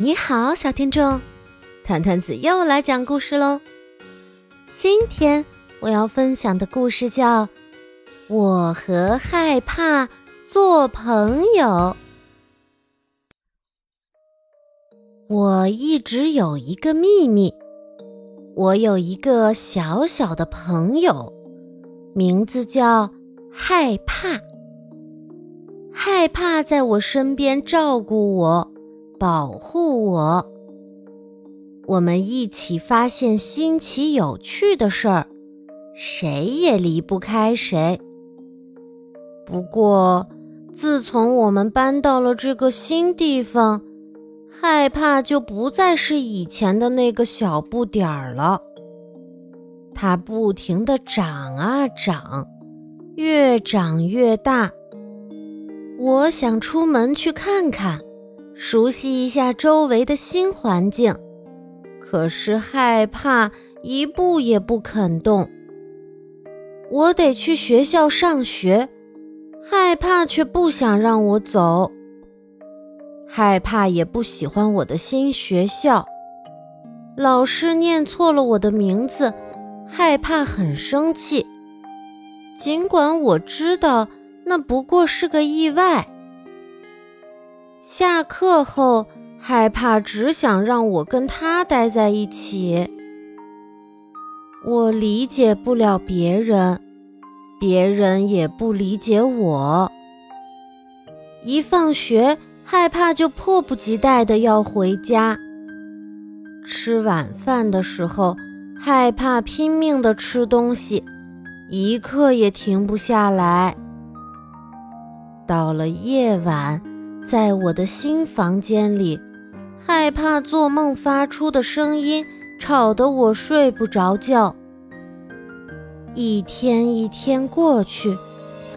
你好，小听众，团团子又来讲故事喽。今天我要分享的故事叫《我和害怕做朋友》。我一直有一个秘密，我有一个小小的朋友，名字叫害怕。害怕在我身边照顾我。保护我，我们一起发现新奇有趣的事儿，谁也离不开谁。不过，自从我们搬到了这个新地方，害怕就不再是以前的那个小不点儿了。它不停地长啊长，越长越大。我想出门去看看。熟悉一下周围的新环境，可是害怕一步也不肯动。我得去学校上学，害怕却不想让我走。害怕也不喜欢我的新学校，老师念错了我的名字，害怕很生气。尽管我知道那不过是个意外。下课后，害怕只想让我跟他待在一起。我理解不了别人，别人也不理解我。一放学，害怕就迫不及待的要回家。吃晚饭的时候，害怕拼命的吃东西，一刻也停不下来。到了夜晚。在我的新房间里，害怕做梦发出的声音吵得我睡不着觉。一天一天过去，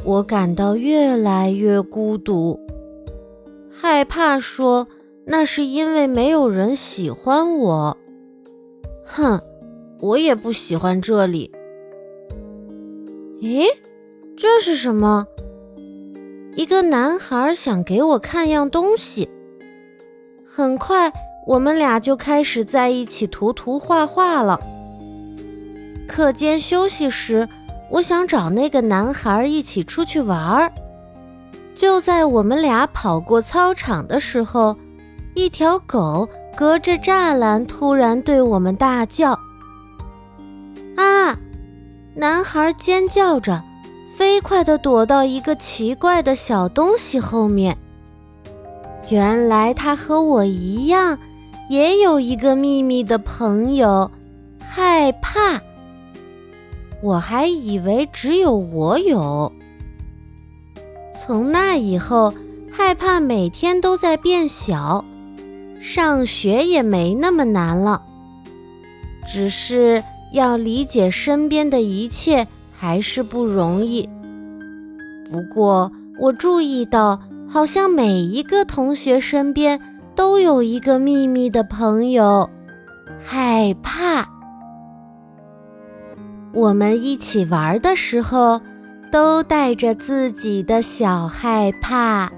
我感到越来越孤独。害怕说那是因为没有人喜欢我。哼，我也不喜欢这里。咦，这是什么？一个男孩想给我看样东西。很快，我们俩就开始在一起涂涂画画了。课间休息时，我想找那个男孩一起出去玩儿。就在我们俩跑过操场的时候，一条狗隔着栅栏突然对我们大叫：“啊！”男孩尖叫着。飞快地躲到一个奇怪的小东西后面。原来他和我一样，也有一个秘密的朋友——害怕。我还以为只有我有。从那以后，害怕每天都在变小，上学也没那么难了。只是要理解身边的一切。还是不容易。不过，我注意到，好像每一个同学身边都有一个秘密的朋友——害怕。我们一起玩的时候，都带着自己的小害怕。